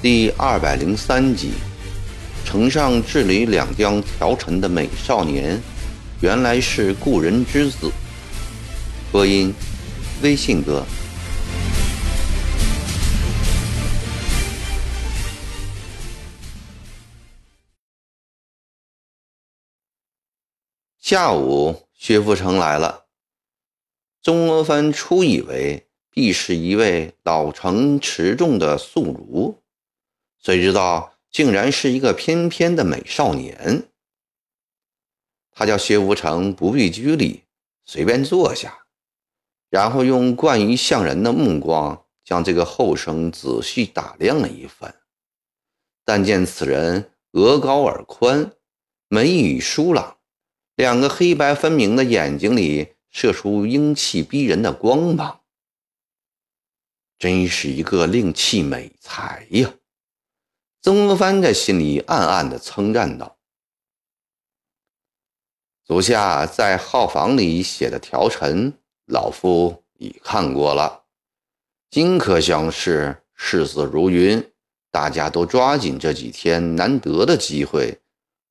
第二百零三集，城上治理两江调陈的美少年，原来是故人之子。播音：微信哥。下午，薛福成来了。钟阿帆初以为必是一位老成持重的宿儒。谁知道，竟然是一个翩翩的美少年。他叫薛福成，不必拘礼，随便坐下，然后用惯于向人的目光将这个后生仔细打量了一番。但见此人额高耳宽，眉宇疏朗，两个黑白分明的眼睛里射出英气逼人的光芒，真是一个令气美才呀！曾国藩在心里暗暗地称赞道：“足下在号房里写的条陈，老夫已看过了。今可想是视死如云，大家都抓紧这几天难得的机会，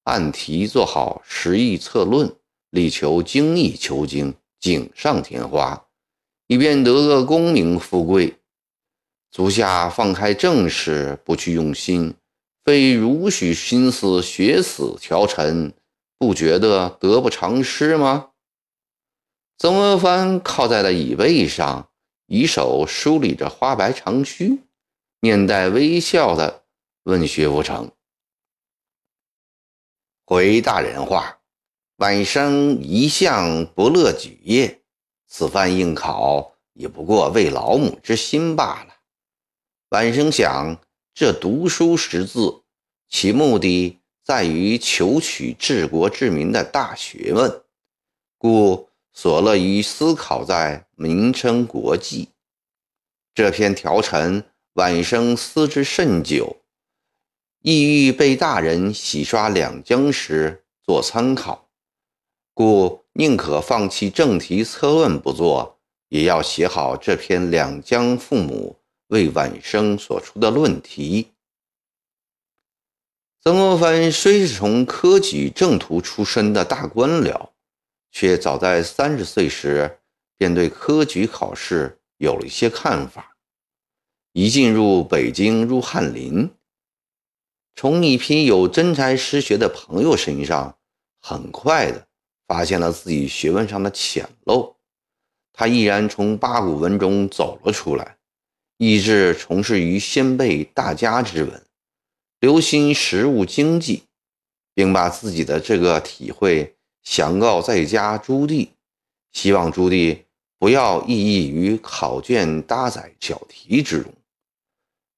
按题做好实意策论，力求精益求精，锦上添花，以便得个功名富贵。”足下放开正事，不去用心，非如许心思学死条陈，不觉得得不偿失吗？曾国藩靠在了椅背上，以手梳理着花白长须，面带微笑的问薛福成：“回大人话，晚生一向不乐举业，此番应考，也不过为老母之心罢了。”晚生想，这读书识字，其目的在于求取治国治民的大学问，故所乐于思考在民生国计。这篇条陈，晚生思之甚久，意欲被大人洗刷两江时做参考，故宁可放弃正题策论不做，也要写好这篇两江父母。为晚生所出的论题。曾国藩虽是从科举正途出身的大官僚，却早在三十岁时便对科举考试有了一些看法。一进入北京，入翰林，从一批有真才实学的朋友身上，很快的发现了自己学问上的浅陋。他毅然从八股文中走了出来。意志从事于先辈大家之文，留心实务经济，并把自己的这个体会详告在家朱棣，希望朱棣不要异议于考卷搭载小题之中，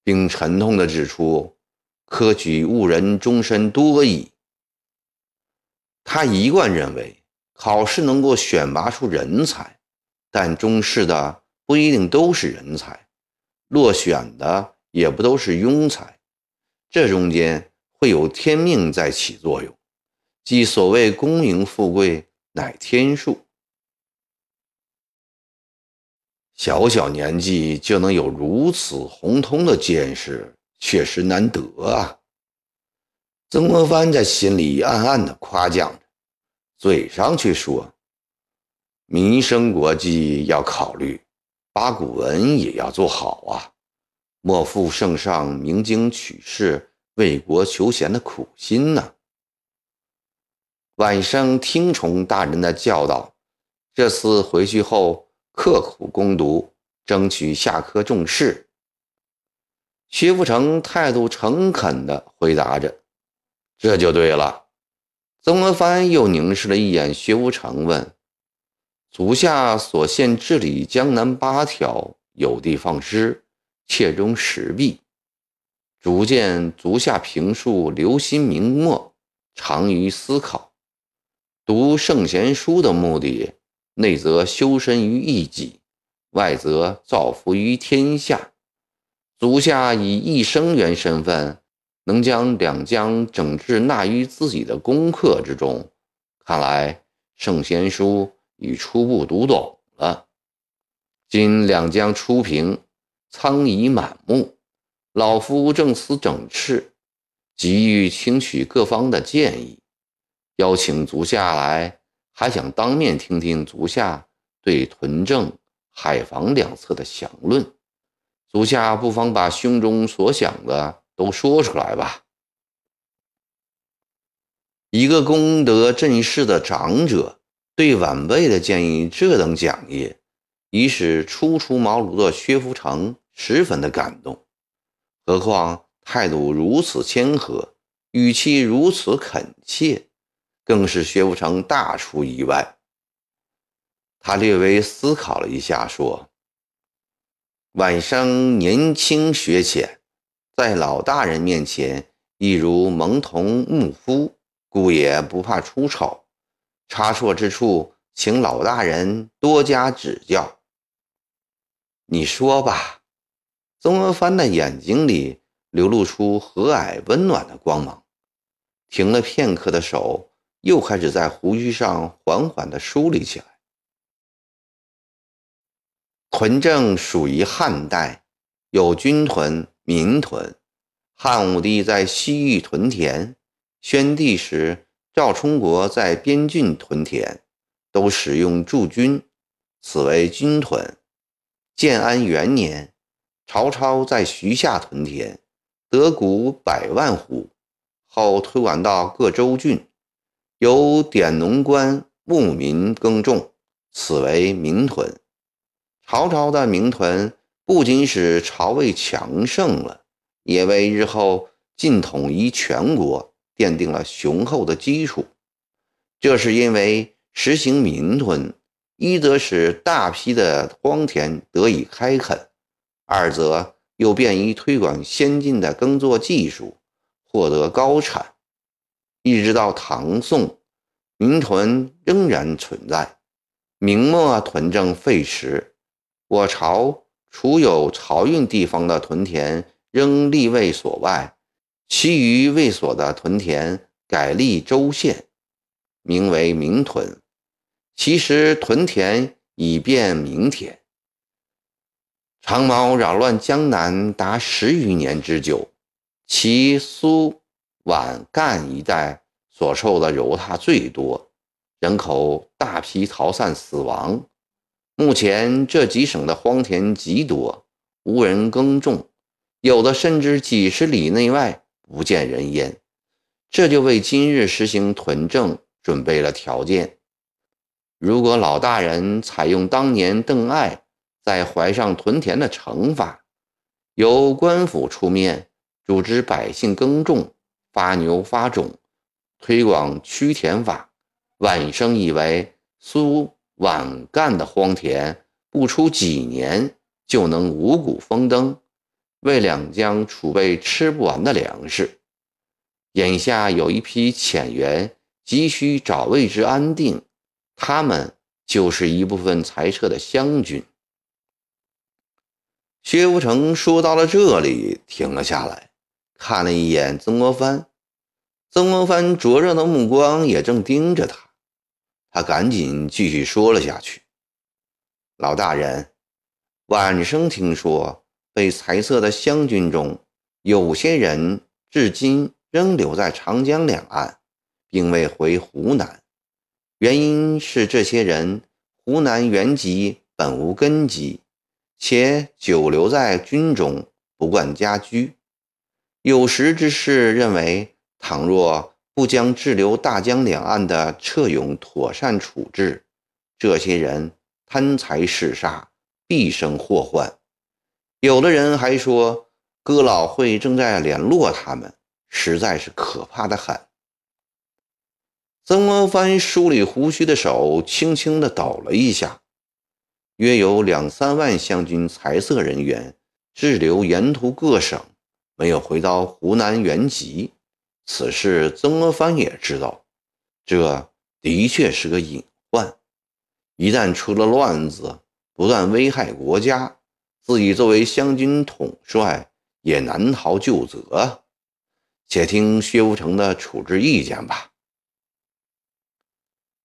并沉痛地指出：“科举误人终身多矣。”他一贯认为，考试能够选拔出人才，但中试的不一定都是人才。落选的也不都是庸才，这中间会有天命在起作用，即所谓功名富贵乃天数。小小年纪就能有如此宏通的见识，确实难得啊！曾国藩在心里暗暗的夸奖着，嘴上却说：“民生国际要考虑。”八股文也要做好啊！莫负圣上明经取士、为国求贤的苦心呐！晚生听从大人的教导，这次回去后刻苦攻读，争取下科中士。薛福成态度诚恳地回答着：“这就对了。”曾国藩又凝视了一眼薛福成，问。足下所献治理江南八条，有的放矢，切中时弊。逐渐足下评述留心明末，长于思考。读圣贤书的目的，内则修身于一己，外则造福于天下。足下以一生员身份，能将两江整治纳于自己的功课之中，看来。圣贤书已初步读懂了。今两江初平，苍夷满目，老夫正思整饬，急欲听取各方的建议，邀请足下来，还想当面听听足下对屯政、海防两侧的详论。足下不妨把胸中所想的都说出来吧。一个功德震世的长者对晚辈的建议这等讲义，已使初出茅庐的薛福成十分的感动。何况态度如此谦和，语气如此恳切，更是薛福成大出意外。他略微思考了一下，说。晚生年轻学浅，在老大人面前，亦如蒙童牧夫，故也不怕出丑。差错之处，请老大人多加指教。你说吧。曾国藩的眼睛里流露出和蔼温暖的光芒，停了片刻的手又开始在胡须上缓缓地梳理起来。屯政属于汉代，有军屯、民屯。汉武帝在西域屯田，宣帝时赵充国在边郡屯田，都使用驻军，此为军屯。建安元年，曹操在徐下屯田，得谷百万斛，后推广到各州郡，由典农官牧民耕种，此为民屯。曹操的民屯不仅使曹魏强盛了，也为日后晋统一全国奠定了雄厚的基础。这是因为实行民屯，一则使大批的荒田得以开垦，二则又便于推广先进的耕作技术，获得高产。一直到唐宋，民屯仍然存在。明末屯政废时。我朝除有漕运地方的屯田仍立卫所外，其余卫所的屯田改立州县，名为民屯。其实屯田已变民田。长毛扰乱江南达十余年之久，其苏皖赣一带所受的蹂踏最多，人口大批逃散死亡。目前这几省的荒田极多，无人耕种，有的甚至几十里内外不见人烟，这就为今日实行屯政准备了条件。如果老大人采用当年邓艾在怀上屯田的惩罚，由官府出面组织百姓耕种、发牛发种，推广驱田法，晚生以为苏。晚干的荒田，不出几年就能五谷丰登，为两江储备吃不完的粮食。眼下有一批遣员急需找位置安定，他们就是一部分裁撤的湘军。薛福成说到了这里，停了下来，看了一眼曾国藩，曾国藩灼热的目光也正盯着他。他赶紧继续说了下去：“老大人，晚生听说被裁撤的湘军中，有些人至今仍留在长江两岸，并未回湖南。原因是这些人湖南原籍本无根基，且久留在军中，不惯家居。有识之士认为，倘若……”不将滞留大江两岸的撤勇妥善处置，这些人贪财嗜杀，必生祸患。有的人还说，哥老会正在联络他们，实在是可怕的很。曾国藩梳理胡须的手轻轻地抖了一下，约有两三万湘军财色人员滞留沿途各省，没有回到湖南原籍。此事曾国藩也知道，这的确是个隐患。一旦出了乱子，不但危害国家，自己作为湘军统帅也难逃旧责。且听薛福成的处置意见吧。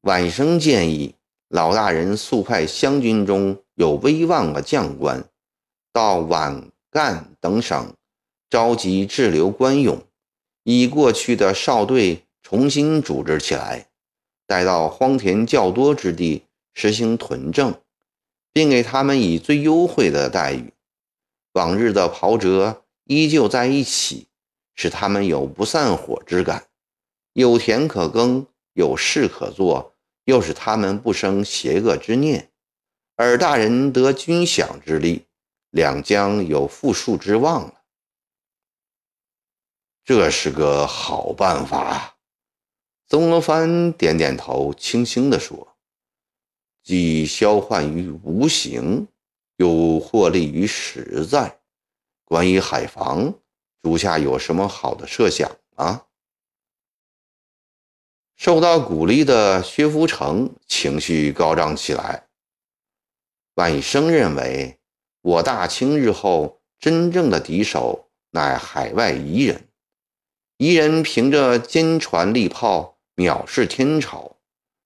晚生建议老大人速派湘军中有威望的将官，到皖、赣等省召集滞留官勇，以过去的哨队重新组织起来，带到荒田较多之地实行屯政，并给他们以最优惠的待遇。往日的袍泽依旧在一起，使他们有不散伙之感，有田可耕，有事可做。又使他们不生邪恶之念，尔大人得军饷之利，两将有富庶之望了。这是个好办法。曾国藩点点头，轻轻地说：“既消患于无形，又获利于实在。关于海防，属下有什么好的设想吗？”受到鼓励的薛福成情绪高涨起来。万生认为，我大清日后真正的敌手乃海外夷人，夷人凭着坚船利炮藐视天朝。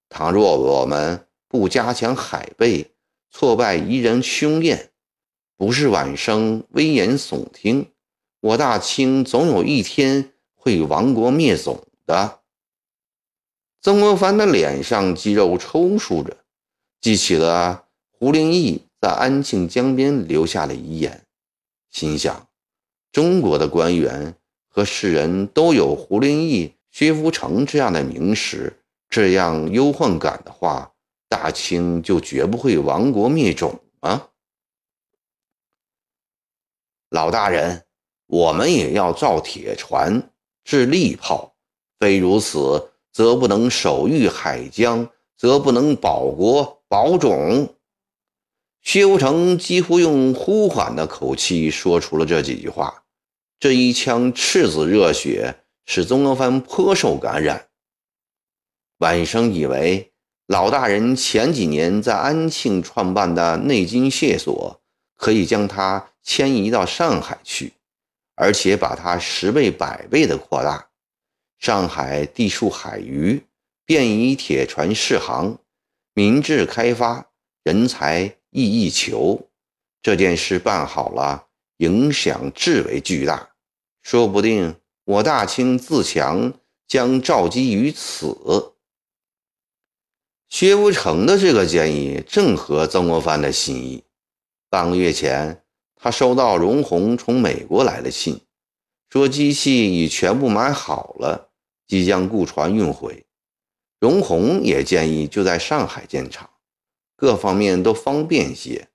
倘若我们不加强海备，挫败夷人凶焰，不是晚生危言耸听，我大清总有一天会亡国灭种的。曾国藩的脸上肌肉抽搐着，记起了胡林翼在安庆江边留下的遗言，心想：中国的官员和世人都有胡林翼、薛福成这样的名士，这样忧患感的话，大清就绝不会亡国灭种啊！老大人，我们也要造铁船、制利炮，非如此。则不能守御海疆，则不能保国保种。薛无成几乎用呼喊的口气说出了这几句话，这一腔赤子热血使曾国藩颇受感染。晚生以为老大人前几年在安庆创办的内经械所，可以将它迁移到上海去，而且把它十倍、百倍的扩大。上海地处海隅，便以铁船试航，民智开发，人才易易求。这件事办好了，影响至为巨大，说不定我大清自强将召基于此。薛无成的这个建议正合曾国藩的心意。半个月前，他收到荣鸿从美国来的信，说机器已全部买好了。即将雇船运回，荣鸿也建议就在上海建厂，各方面都方便些。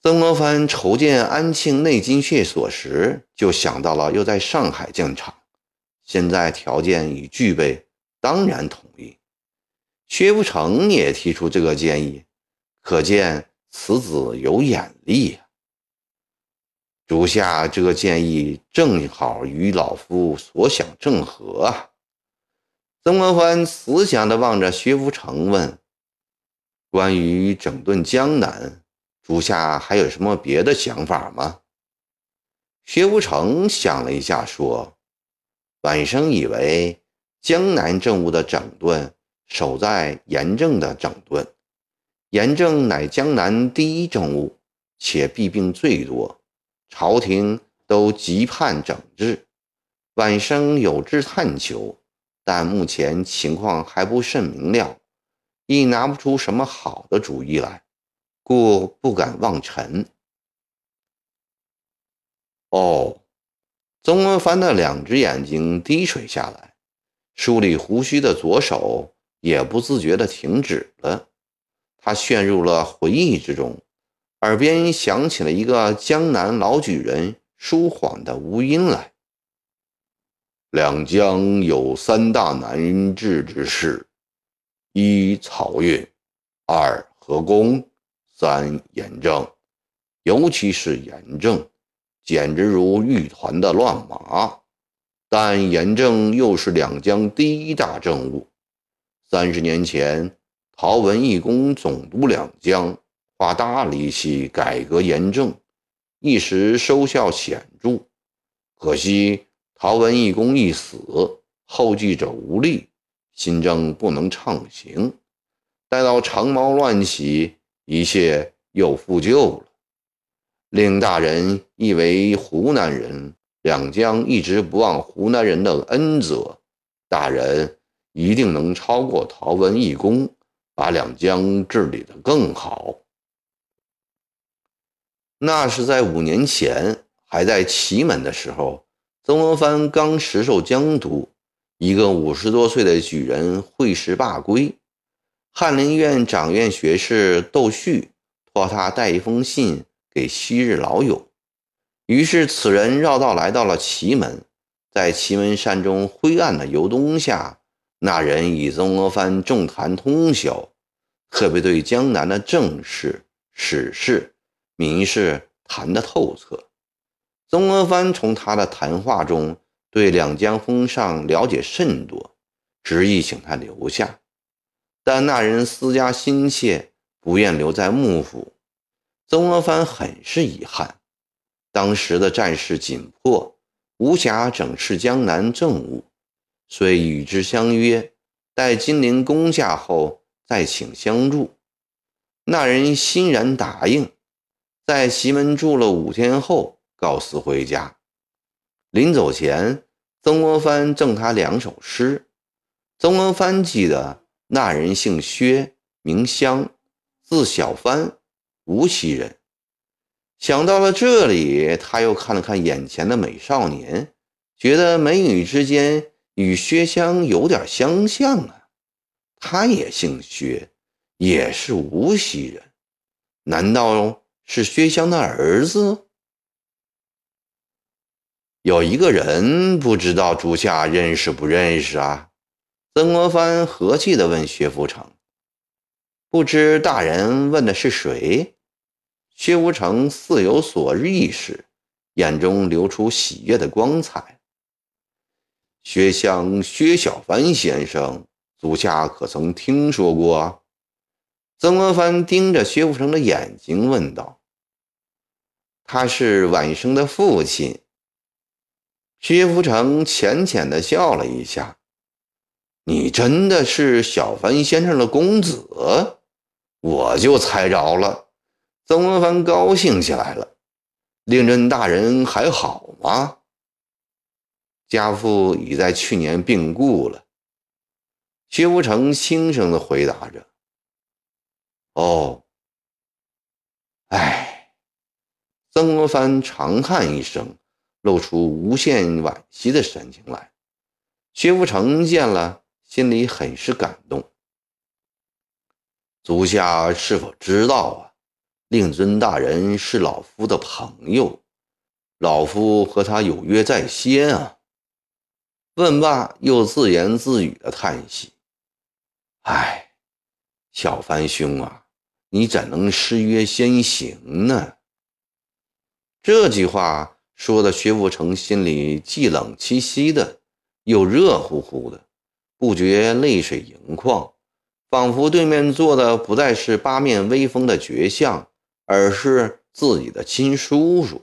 曾国藩筹建安庆内金械所时，就想到了又在上海建厂，现在条件已具备，当然同意。薛福成也提出这个建议，可见此子有眼力呀。主下这个建议正好与老夫所想正合啊！曾国藩慈祥地望着薛福成问：“关于整顿江南，主下还有什么别的想法吗？”薛无成想了一下，说：“晚生以为江南政务的整顿，守在严正的整顿。严正乃江南第一政务，且弊病最多。”朝廷都急盼整治，晚生有志探求，但目前情况还不甚明了，亦拿不出什么好的主意来，故不敢妄陈。哦，曾国藩的两只眼睛滴水下来，梳理胡须的左手也不自觉地停止了，他陷入了回忆之中。耳边响起了一个江南老举人舒缓的吴音来：“两江有三大难治之事：一漕运，二河工，三严政。尤其是严政，简直如玉团的乱麻。但严政又是两江第一大政务。三十年前，陶文义公总督两江。”花大力气改革严政，一时收效显著。可惜陶文义公一死，后继者无力，新政不能畅行。待到长毛乱起，一切又复旧了。令大人亦为湖南人两江一直不忘湖南人的恩泽，大人一定能超过陶文义公，把两江治理得更好。那是在五年前，还在祁门的时候，曾国藩刚实授江都，一个五十多岁的举人会师罢归。翰林院掌院学士窦旭托他带一封信给昔日老友，于是此人绕道来到了祁门，在祁门山中灰暗的油灯下，那人与曾国藩众谈通宵，特别对江南的政事、史事、民事谈得透彻。曾国藩从他的谈话中对两江风尚了解甚多，执意请他留下。但那人私家心切，不愿留在幕府。曾国藩很是遗憾。当时的战事紧迫，无暇整治江南政务，遂与之相约，待金陵攻下后再请相助。那人欣然答应，在祁门住了五天后，告辞回家。临走前，曾国藩赠他两首诗。曾国藩记得。那人姓薛，名香，字小帆，无锡人。想到了这里，他又看了看眼前的美少年，觉得美女之间与薛香有点相像啊。他也姓薛，也是无锡人，难道是薛香的儿子？有一个人，不知道诸下认识不认识啊？曾国藩和气地问薛福成：“不知大人问的是谁？”薛福成似有所意识，眼中流出喜悦的光彩。薛相、薛小凡先生，足下可曾听说过？曾国藩盯着薛福成的眼睛问道：“他是晚生的父亲。”薛福成浅浅地笑了一下。你真的是小凡先生的公子，我就猜着了。曾国藩高兴起来了。令尊大人还好吗？家父已在去年病故了。薛福成轻声地回答着。哦，唉。曾国藩长叹一声，露出无限惋惜的神情来。薛福成见了。心里很是感动。足下是否知道啊？令尊大人是老夫的朋友，老夫和他有约在先啊。问罢，又自言自语的叹息：“唉，小凡兄啊，你怎能失约先行呢？”这句话说的，薛福成心里既冷兮兮的，又热乎乎的。不觉泪水盈眶，仿佛对面坐的不再是八面威风的绝相，而是自己的亲叔叔。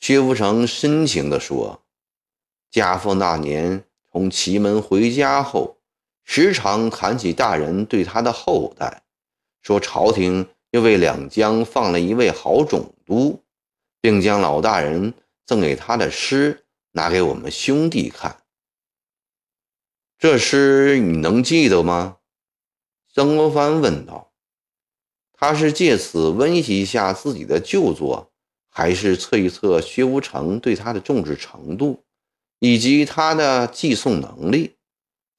薛福成深情地说：“家父那年从祁门回家后，时常谈起大人对他的厚待，说朝廷又为两江放了一位好总督，并将老大人赠给他的诗拿给我们兄弟看。”这诗你能记得吗？曾国藩问道。他是借此温习一下自己的旧作，还是测一测薛无成对他的重视程度，以及他的寄送能力？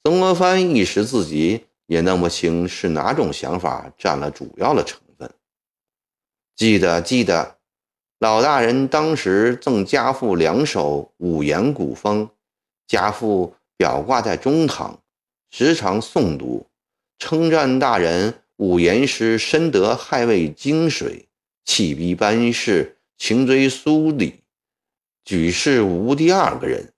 曾国藩一时自己也弄不清是哪种想法占了主要的成分。记得，记得，老大人当时赠家父两首五言古风，家父。表挂在中堂，时常诵读，称赞大人五言诗深得捍卫精髓，气逼班氏，情追苏礼，举世无第二个人。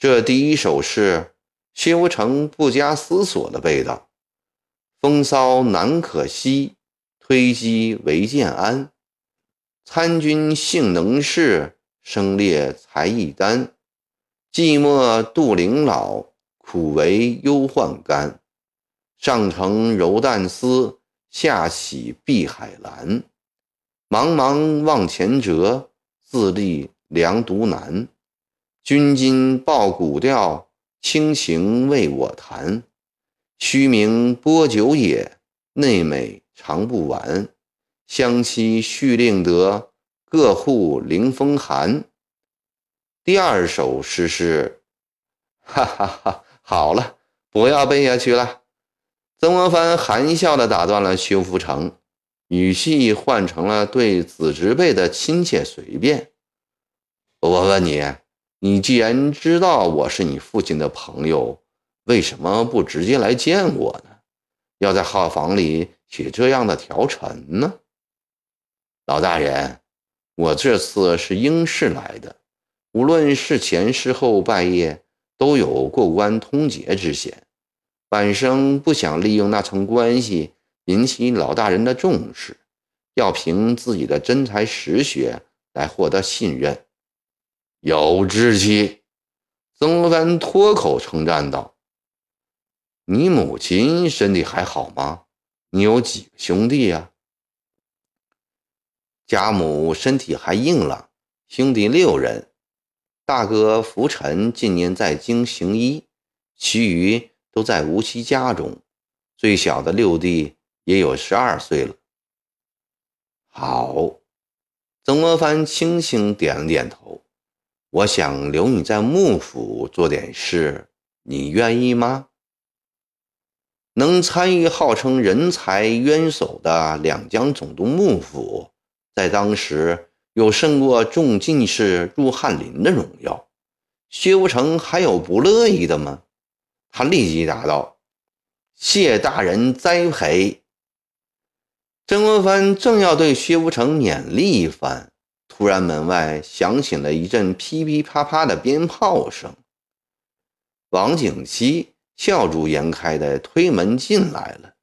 这第一首是薛无成不加思索的背道：“风骚难可息，推机为建安。参军性能事，生烈才艺丹。”寂寞杜陵老，苦为忧患甘。上承柔淡丝，下启碧海蓝。茫茫望前辙，自立良独难。君今报古调，轻情为我弹。虚名播酒也，内美尝不完。相期续令得，各户临风寒。第二首诗是：哈哈哈，好了，不要背下去了。曾国藩含笑的打断了薛福成，语气换成了对子侄辈的亲切随便。我问你，你既然知道我是你父亲的朋友，为什么不直接来见我呢？要在号房里写这样的条陈呢？老大人，我这次是应试来的，无论是前是后拜谒，都有过关通劫之嫌。半生不想利用那层关系引起老大人的重视，要凭自己的真才实学来获得信任。有志气，曾国藩脱口称赞道：“你母亲身体还好吗？你有几个兄弟呀？”家母身体还硬朗，兄弟六人。大哥福臣近年在京行医，其余都在吴锡家中。最小的六弟也有十二岁了。好，曾国藩轻轻点了点头。我想留你在幕府做点事，你愿意吗？能参与号称人才渊薮的两江总督幕府。在当时，有胜过中进士入翰林的荣耀。薛福成还有不乐意的吗？他立即答道：“谢大人栽培。”曾国藩正要对薛福成勉励一番，突然门外响起了一阵噼噼啪啪的鞭炮声。王景熙笑逐颜开的推门进来了。